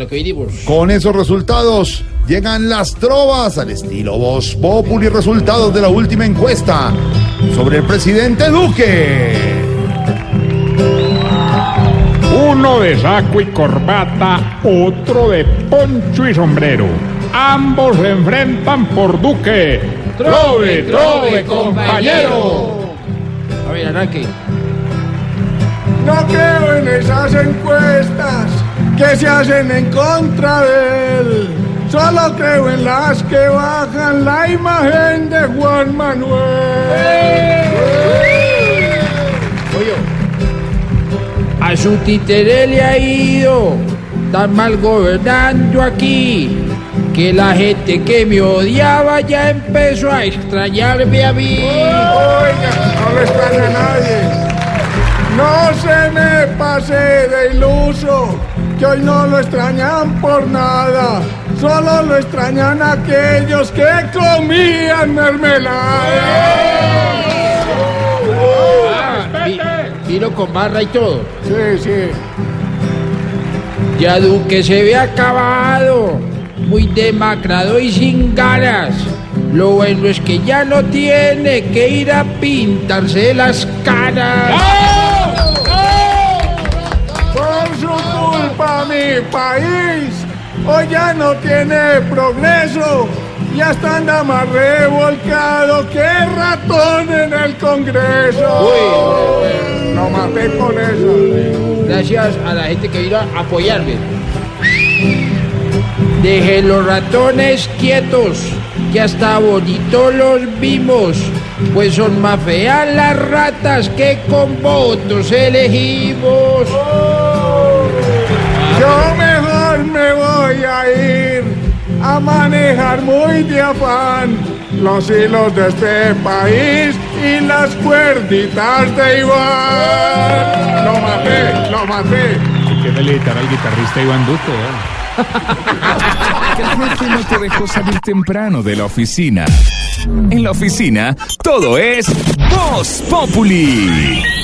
Lo que vivimos. Con esos resultados llegan las trovas al estilo Voz Populi, resultados de la última encuesta sobre el presidente Duque. Uno de saco y corbata, otro de poncho y sombrero. Ambos se enfrentan por Duque. ¡Trove, trove, compañero! A ver, arranque. No creo en esas encuestas que se hacen en contra de él. Solo creo en las que bajan la imagen de Juan Manuel. Oye, a su títere le ha ido tan mal gobernando aquí que la gente que me odiaba ya empezó a extrañarme a mí. Oiga, no le extraña a nadie. No se me pase de iluso, que hoy no lo extrañan por nada. Solo lo extrañan aquellos que comían mermelada. Ah, vi- vino con barra y todo. Sí, sí. Ya Duque se ve acabado, muy demacrado y sin ganas. Lo bueno es que ya no tiene que ir a pintarse las caras. Mi país hoy ya no tiene progreso. Ya está anda más revolcado que ratón en el Congreso. Lo maté con eso. Gracias a la gente que vino a apoyarme. Deje los ratones quietos, que hasta bonito los vimos, pues son más feas las ratas que con votos elegimos. Yo mejor me voy a ir a manejar muy de afán los hilos de este país y las cuerditas de Iván. Lo maté, lo maté. Que felicitar al guitarrista Iván Duque. Que el jefe no te dejó salir temprano de la oficina. En la oficina, todo es Voz Populi.